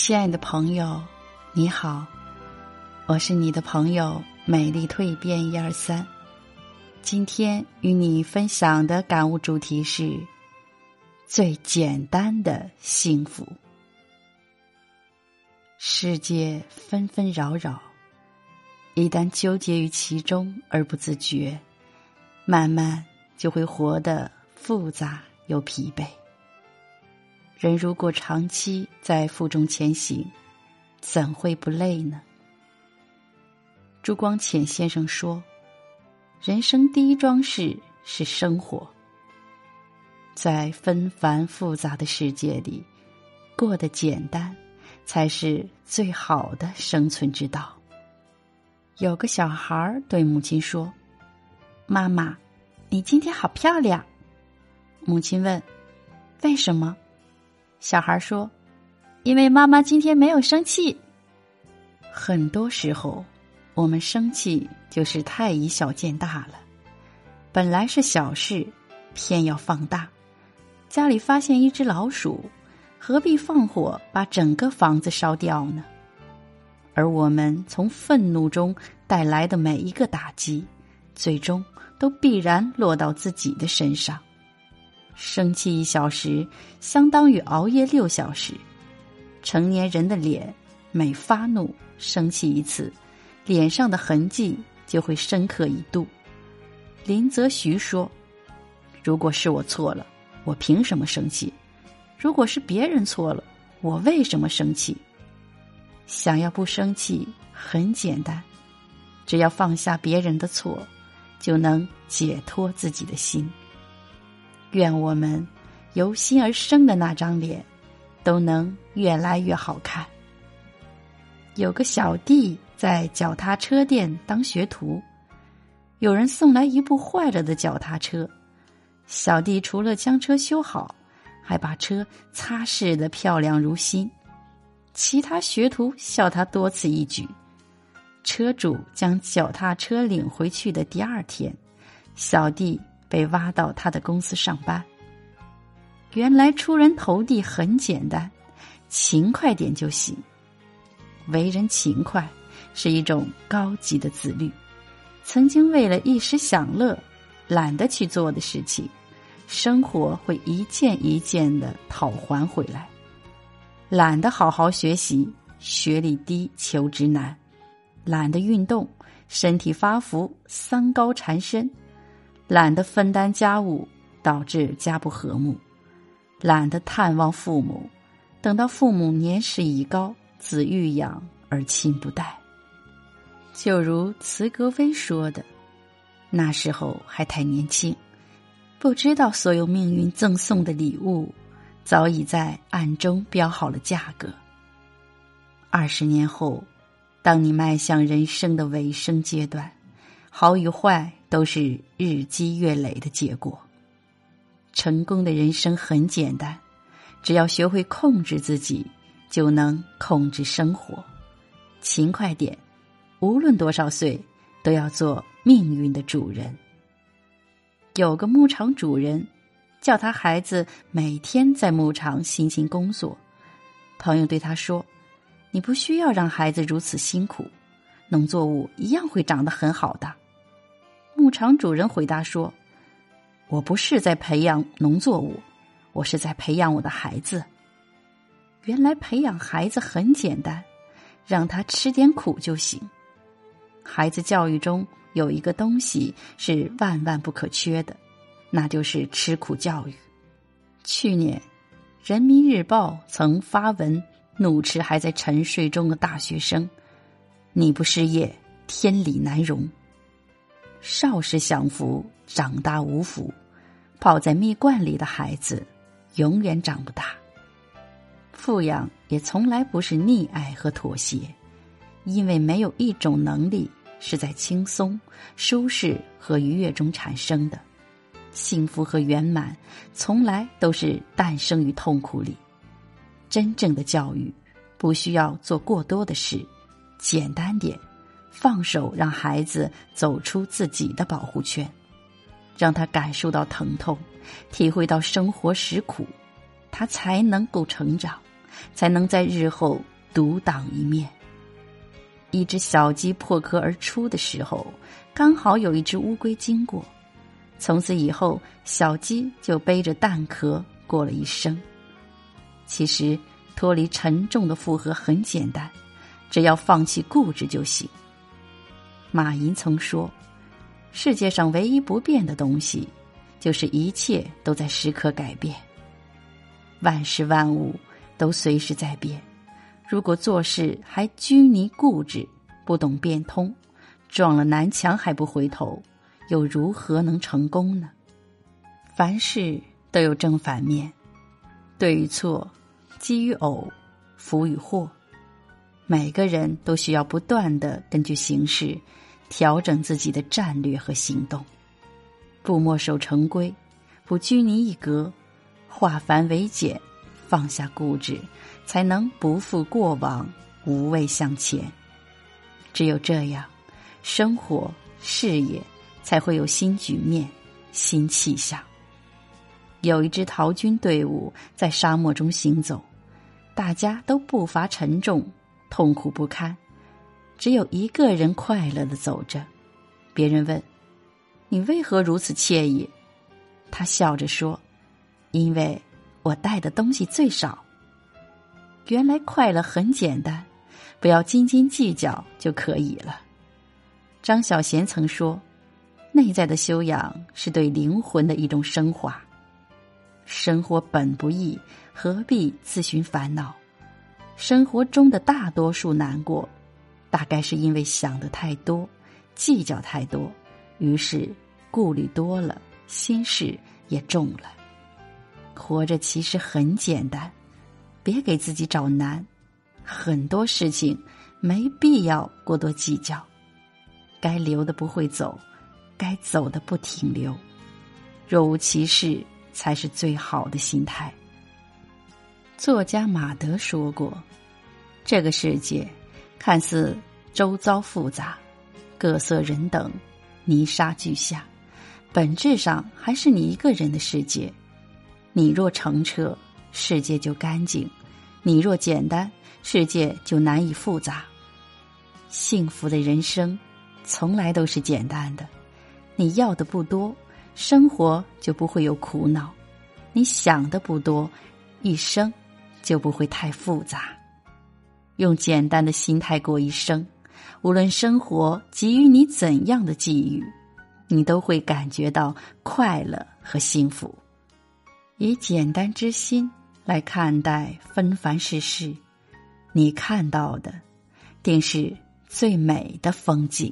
亲爱的朋友，你好，我是你的朋友美丽蜕变一二三。今天与你分享的感悟主题是最简单的幸福。世界纷纷扰扰，一旦纠结于其中而不自觉，慢慢就会活得复杂又疲惫。人如果长期在负重前行，怎会不累呢？朱光潜先生说：“人生第一桩事是生活，在纷繁复杂的世界里，过得简单，才是最好的生存之道。”有个小孩对母亲说：“妈妈，你今天好漂亮。”母亲问：“为什么？”小孩说：“因为妈妈今天没有生气。”很多时候，我们生气就是太以小见大了。本来是小事，偏要放大。家里发现一只老鼠，何必放火把整个房子烧掉呢？而我们从愤怒中带来的每一个打击，最终都必然落到自己的身上。生气一小时，相当于熬夜六小时。成年人的脸，每发怒、生气一次，脸上的痕迹就会深刻一度。林则徐说：“如果是我错了，我凭什么生气？如果是别人错了，我为什么生气？想要不生气很简单，只要放下别人的错，就能解脱自己的心。”愿我们由心而生的那张脸，都能越来越好看。有个小弟在脚踏车店当学徒，有人送来一部坏了的脚踏车，小弟除了将车修好，还把车擦拭的漂亮如新。其他学徒笑他多此一举。车主将脚踏车领回去的第二天，小弟。被挖到他的公司上班。原来出人头地很简单，勤快点就行。为人勤快是一种高级的自律。曾经为了一时享乐，懒得去做的事情，生活会一件一件的讨还回来。懒得好好学习，学历低，求职难；懒得运动，身体发福，三高缠身。懒得分担家务，导致家不和睦；懒得探望父母，等到父母年事已高，子欲养而亲不待。就如茨格威说的：“那时候还太年轻，不知道所有命运赠送的礼物，早已在暗中标好了价格。二十年后，当你迈向人生的尾声阶段，好与坏。”都是日积月累的结果。成功的人生很简单，只要学会控制自己，就能控制生活。勤快点，无论多少岁，都要做命运的主人。有个牧场主人，叫他孩子每天在牧场辛勤工作。朋友对他说：“你不需要让孩子如此辛苦，农作物一样会长得很好的。”牧场主人回答说：“我不是在培养农作物，我是在培养我的孩子。原来培养孩子很简单，让他吃点苦就行。孩子教育中有一个东西是万万不可缺的，那就是吃苦教育。去年，《人民日报》曾发文怒斥还在沉睡中的大学生：‘你不失业，天理难容。’”少时享福，长大无福。泡在蜜罐里的孩子，永远长不大。富养也从来不是溺爱和妥协，因为没有一种能力是在轻松、舒适和愉悦中产生的。幸福和圆满，从来都是诞生于痛苦里。真正的教育，不需要做过多的事，简单点。放手，让孩子走出自己的保护圈，让他感受到疼痛，体会到生活实苦，他才能够成长，才能在日后独当一面。一只小鸡破壳而出的时候，刚好有一只乌龟经过，从此以后，小鸡就背着蛋壳过了一生。其实，脱离沉重的负荷很简单，只要放弃固执就行。马寅曾说：“世界上唯一不变的东西，就是一切都在时刻改变。万事万物都随时在变。如果做事还拘泥固执，不懂变通，撞了南墙还不回头，又如何能成功呢？凡事都有正反面，对与错，机与偶，福与祸。”每个人都需要不断的根据形势调整自己的战略和行动，不墨守成规，不拘泥一格，化繁为简，放下固执，才能不负过往，无畏向前。只有这样，生活事业才会有新局面、新气象。有一支逃军队伍在沙漠中行走，大家都步伐沉重。痛苦不堪，只有一个人快乐的走着。别人问：“你为何如此惬意？”他笑着说：“因为我带的东西最少。”原来快乐很简单，不要斤斤计较就可以了。张小娴曾说：“内在的修养是对灵魂的一种升华。生活本不易，何必自寻烦恼？”生活中的大多数难过，大概是因为想的太多，计较太多，于是顾虑多了，心事也重了。活着其实很简单，别给自己找难。很多事情没必要过多计较，该留的不会走，该走的不停留，若无其事才是最好的心态。作家马德说过：“这个世界看似周遭复杂，各色人等，泥沙俱下，本质上还是你一个人的世界。你若澄澈，世界就干净；你若简单，世界就难以复杂。幸福的人生从来都是简单的。你要的不多，生活就不会有苦恼；你想的不多，一生。就不会太复杂，用简单的心态过一生，无论生活给予你怎样的际遇，你都会感觉到快乐和幸福。以简单之心来看待纷繁世事，你看到的定是最美的风景。